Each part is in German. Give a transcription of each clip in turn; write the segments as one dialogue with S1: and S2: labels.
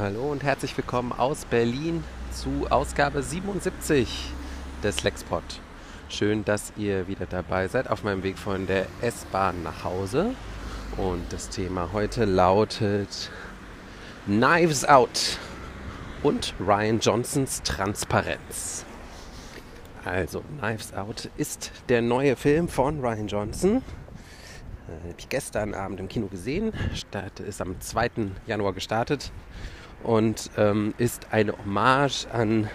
S1: Hallo und herzlich willkommen aus Berlin zu Ausgabe 77 des Lexpod. Schön, dass ihr wieder dabei seid auf meinem Weg von der S-Bahn nach Hause. Und das Thema heute lautet Knives Out und Ryan Johnsons Transparenz. Also, Knives Out ist der neue Film von Ryan Johnson. Äh, habe ich gestern Abend im Kino gesehen. Start ist am 2. Januar gestartet und ähm, ist eine Hommage an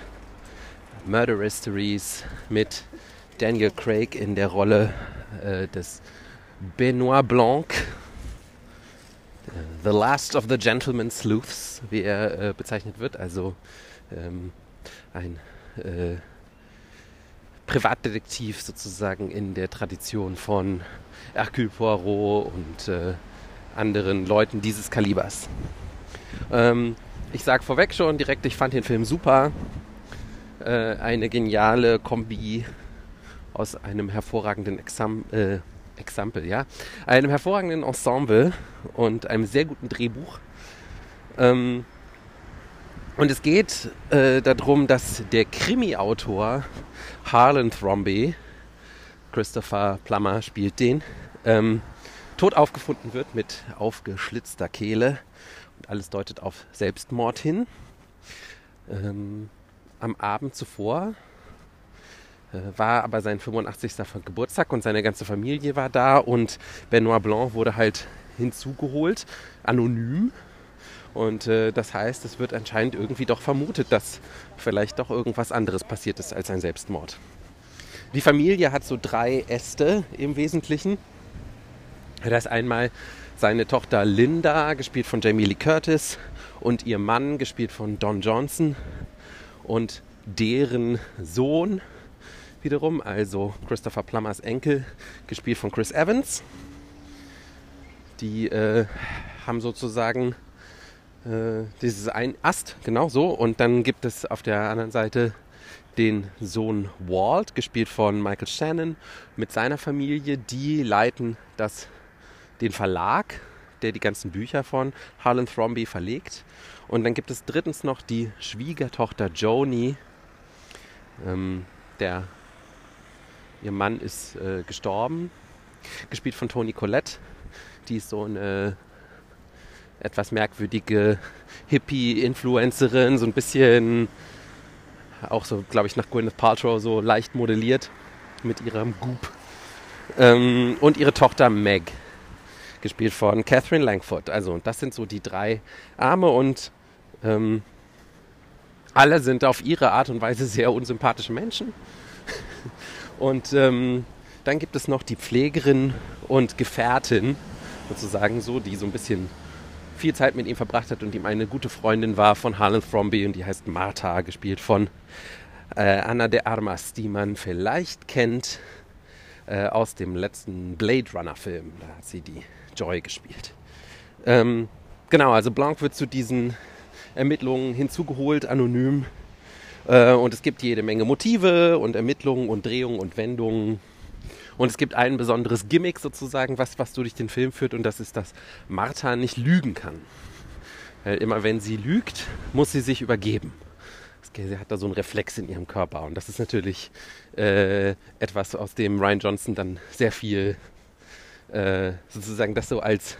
S1: Murder Mysteries mit Daniel Craig in der Rolle äh, des Benoit Blanc, äh, The Last of the Gentleman Sleuths, wie er äh, bezeichnet wird, also ähm, ein äh, Privatdetektiv sozusagen in der Tradition von Hercule Poirot und äh, anderen Leuten dieses Kalibers. Ähm, ich sage vorweg schon direkt, ich fand den Film super. Äh, eine geniale Kombi aus einem hervorragenden Exam äh, Exempel, ja, einem hervorragenden Ensemble und einem sehr guten Drehbuch. Ähm, und es geht äh, darum, dass der Krimi-Autor Harlan Thrombey, Christopher Plummer spielt den, ähm, tot aufgefunden wird mit aufgeschlitzter Kehle. Alles deutet auf Selbstmord hin. Ähm, am Abend zuvor äh, war aber sein 85. Geburtstag und seine ganze Familie war da und Benoit Blanc wurde halt hinzugeholt, anonym. Und äh, das heißt, es wird anscheinend irgendwie doch vermutet, dass vielleicht doch irgendwas anderes passiert ist als ein Selbstmord. Die Familie hat so drei Äste im Wesentlichen. Das einmal seine Tochter Linda, gespielt von Jamie Lee Curtis, und ihr Mann, gespielt von Don Johnson, und deren Sohn wiederum, also Christopher Plummers Enkel, gespielt von Chris Evans. Die äh, haben sozusagen äh, dieses ein Ast, genau so, und dann gibt es auf der anderen Seite den Sohn Walt, gespielt von Michael Shannon, mit seiner Familie. Die leiten das den Verlag, der die ganzen Bücher von Harlan Thrombey verlegt. Und dann gibt es drittens noch die Schwiegertochter Joni. Ähm, der, ihr Mann ist äh, gestorben, gespielt von Toni Collette. Die ist so eine etwas merkwürdige Hippie-Influencerin, so ein bisschen auch so, glaube ich, nach Gwyneth Paltrow so leicht modelliert mit ihrem Goop. Ähm, und ihre Tochter Meg gespielt von Catherine Langford. Also das sind so die drei Arme und ähm, alle sind auf ihre Art und Weise sehr unsympathische Menschen. Und ähm, dann gibt es noch die Pflegerin und Gefährtin, sozusagen so, die so ein bisschen viel Zeit mit ihm verbracht hat und ihm eine gute Freundin war von Harlan Thromby und die heißt Martha, gespielt von äh, Anna de Armas, die man vielleicht kennt äh, aus dem letzten Blade Runner Film. Da hat sie die Joy gespielt. Ähm, genau, also Blanc wird zu diesen Ermittlungen hinzugeholt, anonym. Äh, und es gibt jede Menge Motive und Ermittlungen und Drehungen und Wendungen. Und es gibt ein besonderes Gimmick sozusagen, was, was durch den Film führt, und das ist, dass Martha nicht lügen kann. Weil immer wenn sie lügt, muss sie sich übergeben. Sie hat da so einen Reflex in ihrem Körper. Und das ist natürlich äh, etwas, aus dem Ryan Johnson dann sehr viel äh, sozusagen das so als,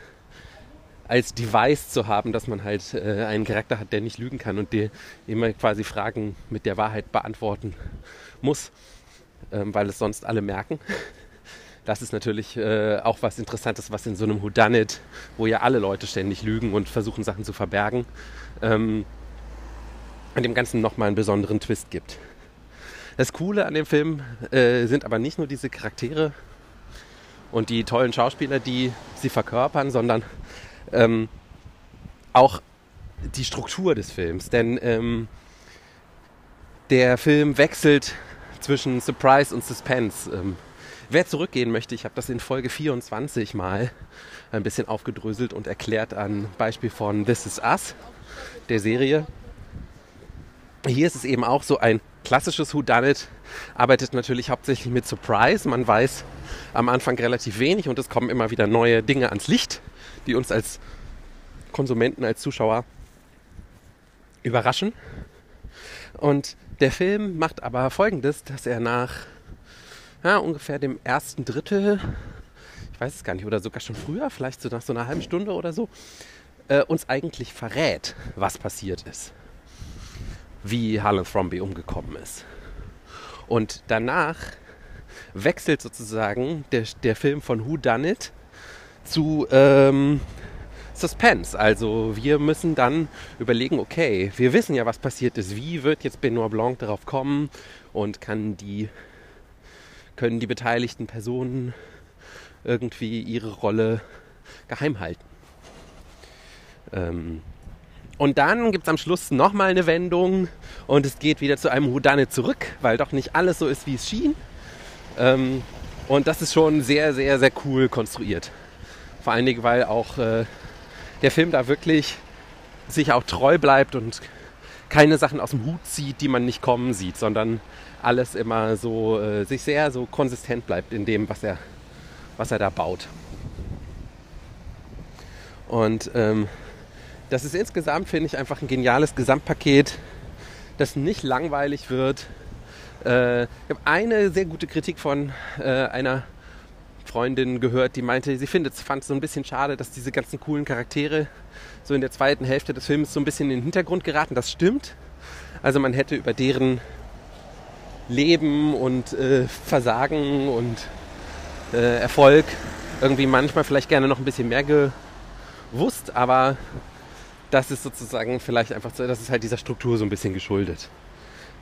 S1: als Device zu haben, dass man halt äh, einen Charakter hat, der nicht lügen kann und der immer quasi Fragen mit der Wahrheit beantworten muss, ähm, weil es sonst alle merken. Das ist natürlich äh, auch was Interessantes, was in so einem Whodunit, wo ja alle Leute ständig lügen und versuchen Sachen zu verbergen, ähm, an dem Ganzen nochmal einen besonderen Twist gibt. Das Coole an dem Film äh, sind aber nicht nur diese Charaktere und die tollen Schauspieler, die sie verkörpern, sondern ähm, auch die Struktur des Films. Denn ähm, der Film wechselt zwischen Surprise und Suspense. Ähm, wer zurückgehen möchte, ich habe das in Folge 24 mal ein bisschen aufgedröselt und erklärt an Beispiel von This Is Us, der Serie. Hier ist es eben auch so ein klassisches Whodunit, arbeitet natürlich hauptsächlich mit Surprise. Man weiß am Anfang relativ wenig und es kommen immer wieder neue Dinge ans Licht, die uns als Konsumenten, als Zuschauer überraschen. Und der Film macht aber folgendes, dass er nach ja, ungefähr dem ersten Drittel, ich weiß es gar nicht, oder sogar schon früher, vielleicht so nach so einer halben Stunde oder so, äh, uns eigentlich verrät, was passiert ist. Wie Harlan Thromby umgekommen ist. Und danach wechselt sozusagen der, der Film von Who Done It zu ähm, Suspense. Also wir müssen dann überlegen, okay, wir wissen ja, was passiert ist. Wie wird jetzt Benoit Blanc darauf kommen und kann die, können die beteiligten Personen irgendwie ihre Rolle geheim halten? Ähm, und dann gibt es am Schluss nochmal eine Wendung und es geht wieder zu einem Houdanet zurück, weil doch nicht alles so ist, wie es schien. Ähm, und das ist schon sehr, sehr, sehr cool konstruiert. Vor allen Dingen, weil auch äh, der Film da wirklich sich auch treu bleibt und keine Sachen aus dem Hut zieht, die man nicht kommen sieht, sondern alles immer so äh, sich sehr so konsistent bleibt in dem, was er, was er da baut. Und ähm, das ist insgesamt, finde ich, einfach ein geniales Gesamtpaket, das nicht langweilig wird. Äh, ich habe eine sehr gute Kritik von äh, einer Freundin gehört, die meinte, sie findet, fand es so ein bisschen schade, dass diese ganzen coolen Charaktere so in der zweiten Hälfte des Films so ein bisschen in den Hintergrund geraten. Das stimmt. Also man hätte über deren Leben und äh, Versagen und äh, Erfolg irgendwie manchmal vielleicht gerne noch ein bisschen mehr gewusst, aber das ist sozusagen vielleicht einfach so, das ist halt dieser Struktur so ein bisschen geschuldet.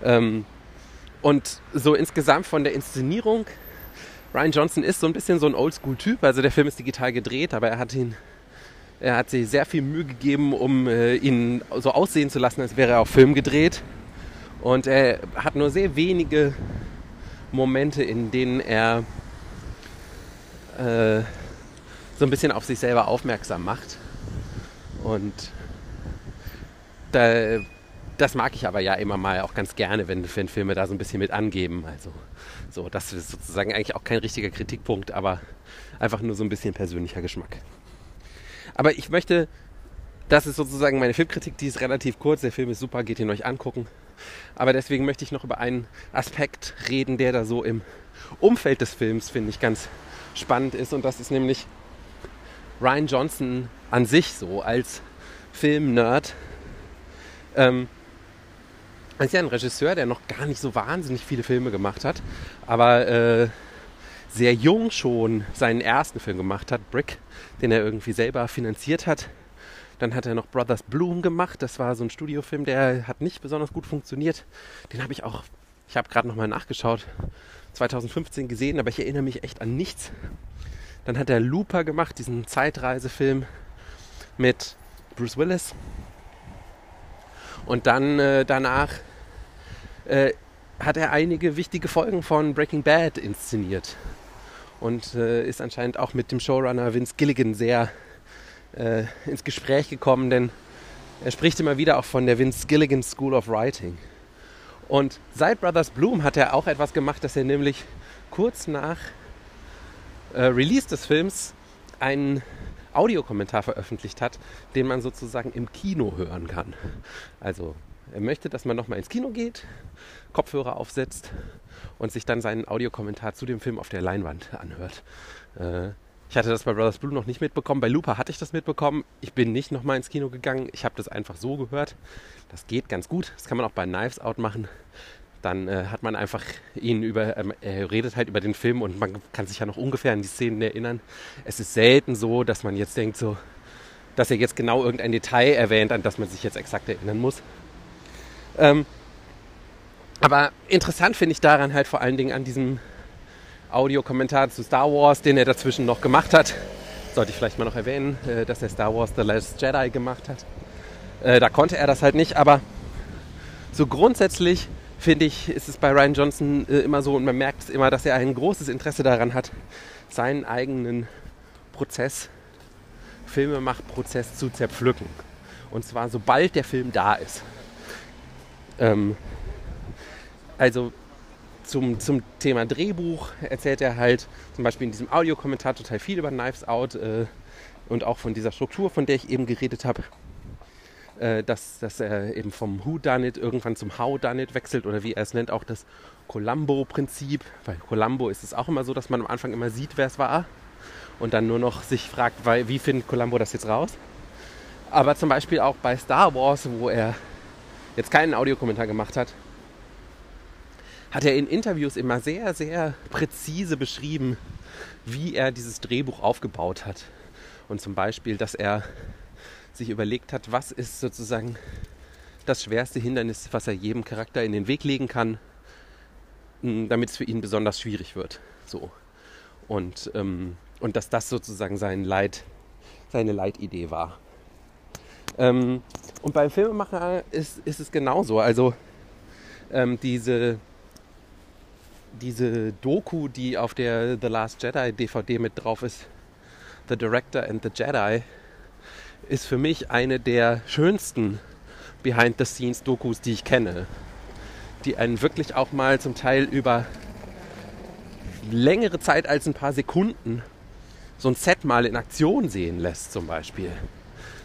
S1: Ähm, und so insgesamt von der Inszenierung, Ryan Johnson ist so ein bisschen so ein Oldschool-Typ, also der Film ist digital gedreht, aber er hat ihn, er hat sich sehr viel Mühe gegeben, um äh, ihn so aussehen zu lassen, als wäre er auf Film gedreht. Und er hat nur sehr wenige Momente, in denen er äh, so ein bisschen auf sich selber aufmerksam macht. Und da, das mag ich aber ja immer mal auch ganz gerne, wenn, wenn Filme da so ein bisschen mit angeben. Also so, das ist sozusagen eigentlich auch kein richtiger Kritikpunkt, aber einfach nur so ein bisschen persönlicher Geschmack. Aber ich möchte, das ist sozusagen meine Filmkritik, die ist relativ kurz. Der Film ist super, geht ihn euch angucken. Aber deswegen möchte ich noch über einen Aspekt reden, der da so im Umfeld des Films, finde ich, ganz spannend ist. Und das ist nämlich Ryan Johnson an sich so als Film-Nerd ähm, ist ja ein Regisseur, der noch gar nicht so wahnsinnig viele Filme gemacht hat, aber äh, sehr jung schon seinen ersten Film gemacht hat, Brick, den er irgendwie selber finanziert hat. Dann hat er noch Brothers Bloom gemacht. Das war so ein Studiofilm, der hat nicht besonders gut funktioniert. Den habe ich auch, ich habe gerade nochmal nachgeschaut, 2015 gesehen, aber ich erinnere mich echt an nichts. Dann hat er Looper gemacht, diesen Zeitreisefilm mit Bruce Willis. Und dann äh, danach äh, hat er einige wichtige Folgen von Breaking Bad inszeniert. Und äh, ist anscheinend auch mit dem Showrunner Vince Gilligan sehr äh, ins Gespräch gekommen, denn er spricht immer wieder auch von der Vince Gilligan School of Writing. Und seit Brothers Bloom hat er auch etwas gemacht, dass er nämlich kurz nach äh, Release des Films einen Audiokommentar veröffentlicht hat, den man sozusagen im Kino hören kann. Also er möchte, dass man nochmal ins Kino geht, Kopfhörer aufsetzt und sich dann seinen Audiokommentar zu dem Film auf der Leinwand anhört. Äh, ich hatte das bei Brothers Blue noch nicht mitbekommen. Bei Looper hatte ich das mitbekommen. Ich bin nicht nochmal ins Kino gegangen. Ich habe das einfach so gehört. Das geht ganz gut. Das kann man auch bei Knives Out machen dann äh, hat man einfach ihn über, ähm, er redet halt über den Film und man kann sich ja noch ungefähr an die Szenen erinnern. Es ist selten so, dass man jetzt denkt, so, dass er jetzt genau irgendein Detail erwähnt, an das man sich jetzt exakt erinnern muss. Ähm, aber interessant finde ich daran halt vor allen Dingen an diesem Audiokommentar zu Star Wars, den er dazwischen noch gemacht hat. Sollte ich vielleicht mal noch erwähnen, äh, dass er Star Wars The Last Jedi gemacht hat. Äh, da konnte er das halt nicht, aber so grundsätzlich finde ich, ist es bei Ryan Johnson äh, immer so und man merkt es immer, dass er ein großes Interesse daran hat, seinen eigenen Prozess, Filmemachprozess zu zerpflücken. Und zwar sobald der Film da ist. Ähm, also zum, zum Thema Drehbuch erzählt er halt zum Beispiel in diesem Audiokommentar total viel über Knives Out äh, und auch von dieser Struktur, von der ich eben geredet habe. Äh, dass, dass er eben vom Who Done It irgendwann zum How Done It wechselt oder wie er es nennt, auch das Columbo-Prinzip. Bei Columbo ist es auch immer so, dass man am Anfang immer sieht, wer es war und dann nur noch sich fragt, weil, wie findet Columbo das jetzt raus. Aber zum Beispiel auch bei Star Wars, wo er jetzt keinen Audiokommentar gemacht hat, hat er in Interviews immer sehr, sehr präzise beschrieben, wie er dieses Drehbuch aufgebaut hat. Und zum Beispiel, dass er sich überlegt hat, was ist sozusagen das schwerste Hindernis, was er jedem Charakter in den Weg legen kann, damit es für ihn besonders schwierig wird. So. Und, ähm, und dass das sozusagen sein Leit, seine Leitidee war. Ähm, und beim Filmemacher ist, ist es genauso. Also ähm, diese, diese Doku, die auf der The Last Jedi DVD mit drauf ist, The Director and the Jedi, ist für mich eine der schönsten Behind-the-Scenes-Dokus, die ich kenne. Die einen wirklich auch mal zum Teil über längere Zeit als ein paar Sekunden so ein Set mal in Aktion sehen lässt, zum Beispiel.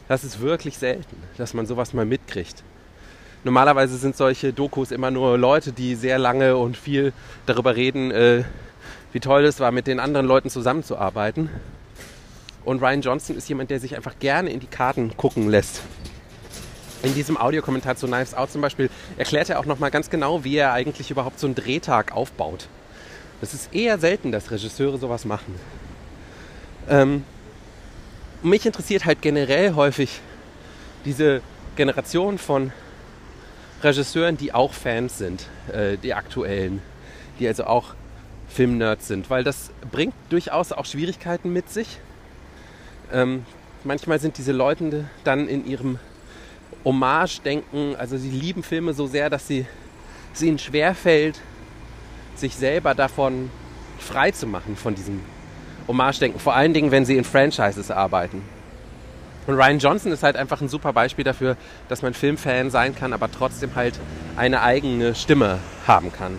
S1: Das ist wirklich selten, dass man sowas mal mitkriegt. Normalerweise sind solche Dokus immer nur Leute, die sehr lange und viel darüber reden, äh, wie toll es war, mit den anderen Leuten zusammenzuarbeiten. Und Ryan Johnson ist jemand, der sich einfach gerne in die Karten gucken lässt. In diesem Audiokommentar zu Knives Out zum Beispiel erklärt er auch nochmal ganz genau, wie er eigentlich überhaupt so einen Drehtag aufbaut. Das ist eher selten, dass Regisseure sowas machen. Ähm, mich interessiert halt generell häufig diese Generation von Regisseuren, die auch Fans sind, äh, die aktuellen, die also auch Filmnerds sind, weil das bringt durchaus auch Schwierigkeiten mit sich. Ähm, manchmal sind diese Leute dann in ihrem Hommage-Denken, also sie lieben Filme so sehr, dass sie, es ihnen schwerfällt, sich selber davon frei zu machen, von diesem Hommage-Denken. Vor allen Dingen, wenn sie in Franchises arbeiten. Und Ryan Johnson ist halt einfach ein super Beispiel dafür, dass man Filmfan sein kann, aber trotzdem halt eine eigene Stimme haben kann.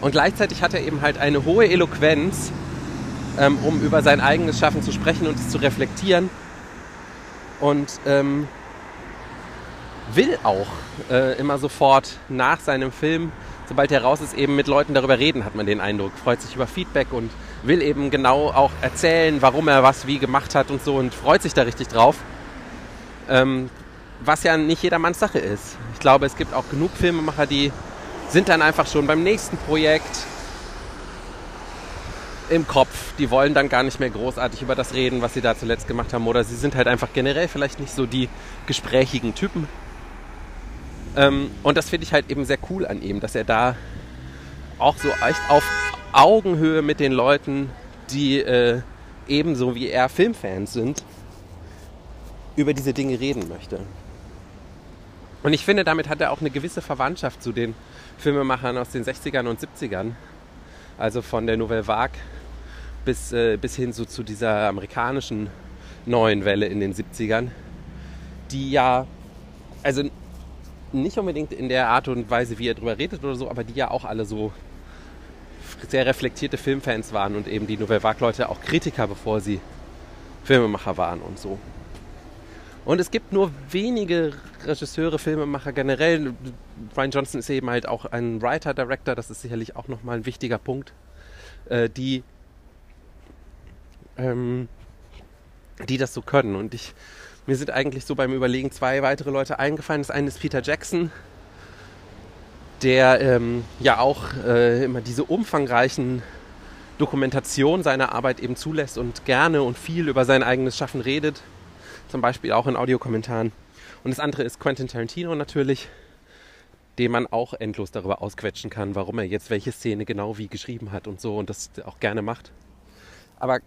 S1: Und gleichzeitig hat er eben halt eine hohe Eloquenz, ähm, um über sein eigenes Schaffen zu sprechen und es zu reflektieren. Und ähm, will auch äh, immer sofort nach seinem Film, sobald er raus ist, eben mit Leuten darüber reden, hat man den Eindruck. Freut sich über Feedback und will eben genau auch erzählen, warum er was wie gemacht hat und so und freut sich da richtig drauf. Ähm, was ja nicht jedermanns Sache ist. Ich glaube, es gibt auch genug Filmemacher, die sind dann einfach schon beim nächsten Projekt im Kopf. Die wollen dann gar nicht mehr großartig über das reden, was sie da zuletzt gemacht haben. Oder sie sind halt einfach generell vielleicht nicht so die gesprächigen Typen. Ähm, und das finde ich halt eben sehr cool an ihm, dass er da auch so echt auf Augenhöhe mit den Leuten, die äh, ebenso wie er Filmfans sind, über diese Dinge reden möchte. Und ich finde, damit hat er auch eine gewisse Verwandtschaft zu den Filmemachern aus den 60ern und 70ern. Also von der Nouvelle Vague bis, äh, bis hin so zu dieser amerikanischen neuen Welle in den 70ern, die ja, also nicht unbedingt in der Art und Weise, wie er drüber redet oder so, aber die ja auch alle so sehr reflektierte Filmfans waren und eben die Nouvelle Vague-Leute auch Kritiker, bevor sie Filmemacher waren und so. Und es gibt nur wenige Regisseure, Filmemacher generell. Ryan Johnson ist eben halt auch ein Writer-Director, das ist sicherlich auch nochmal ein wichtiger Punkt, äh, die, ähm, die das so können. Und ich, mir sind eigentlich so beim Überlegen zwei weitere Leute eingefallen. Das eine ist Peter Jackson, der ähm, ja auch äh, immer diese umfangreichen Dokumentationen seiner Arbeit eben zulässt und gerne und viel über sein eigenes Schaffen redet zum Beispiel auch in Audiokommentaren. Und das andere ist Quentin Tarantino natürlich, den man auch endlos darüber ausquetschen kann, warum er jetzt welche Szene genau wie geschrieben hat und so und das auch gerne macht. Aber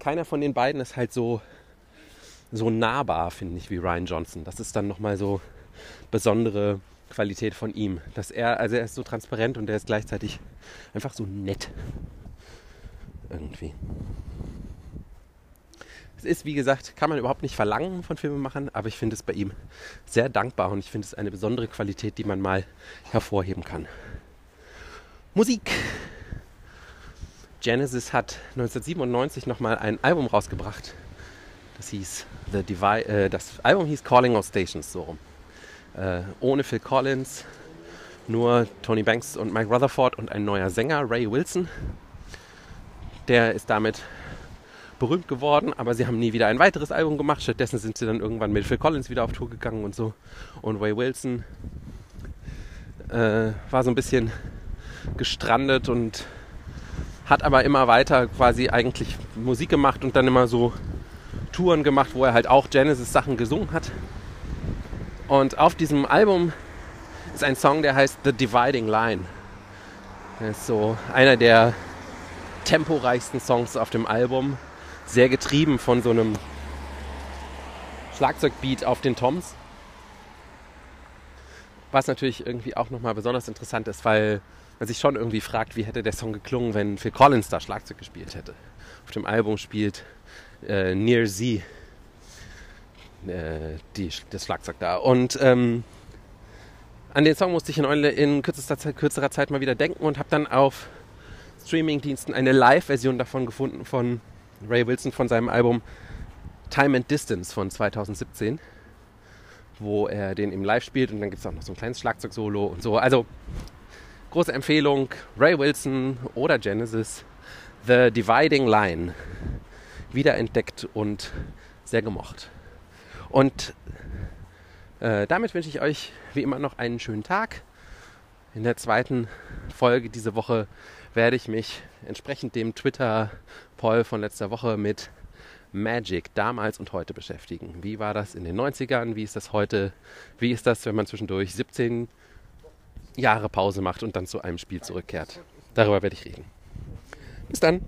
S1: keiner von den beiden ist halt so, so nahbar, finde ich, wie Ryan Johnson. Das ist dann nochmal so besondere Qualität von ihm. Dass er, also er ist so transparent und er ist gleichzeitig einfach so nett. Irgendwie. Es ist, wie gesagt, kann man überhaupt nicht verlangen von Filmemachern, aber ich finde es bei ihm sehr dankbar und ich finde es eine besondere Qualität, die man mal hervorheben kann. Musik. Genesis hat 1997 nochmal ein Album rausgebracht. Das hieß The Divide, äh, das Album hieß Calling All Stations, so rum. Äh, ohne Phil Collins, nur Tony Banks und Mike Rutherford und ein neuer Sänger, Ray Wilson. Der ist damit berühmt geworden, aber sie haben nie wieder ein weiteres Album gemacht. Stattdessen sind sie dann irgendwann mit Phil Collins wieder auf Tour gegangen und so. Und Ray Wilson äh, war so ein bisschen gestrandet und hat aber immer weiter quasi eigentlich Musik gemacht und dann immer so Touren gemacht, wo er halt auch Genesis-Sachen gesungen hat. Und auf diesem Album ist ein Song, der heißt The Dividing Line. Das ist so einer der temporeichsten Songs auf dem Album. Sehr getrieben von so einem Schlagzeugbeat auf den Toms. Was natürlich irgendwie auch nochmal besonders interessant ist, weil man sich schon irgendwie fragt, wie hätte der Song geklungen, wenn Phil Collins da Schlagzeug gespielt hätte. Auf dem Album spielt äh, Near Z äh, die, das Schlagzeug da. Und ähm, an den Song musste ich in, in Zeit, kürzerer Zeit mal wieder denken und habe dann auf Streamingdiensten eine Live-Version davon gefunden von Ray Wilson von seinem Album Time and Distance von 2017 wo er den im Live spielt und dann gibt es auch noch so ein kleines Schlagzeug-Solo und so. Also große Empfehlung, Ray Wilson oder Genesis, The Dividing Line, wiederentdeckt und sehr gemocht. Und äh, damit wünsche ich euch wie immer noch einen schönen Tag. In der zweiten Folge diese Woche werde ich mich entsprechend dem Twitter-Poll von letzter Woche mit Magic damals und heute beschäftigen. Wie war das in den 90ern? Wie ist das heute? Wie ist das, wenn man zwischendurch 17 Jahre Pause macht und dann zu einem Spiel zurückkehrt? Darüber werde ich reden. Bis dann.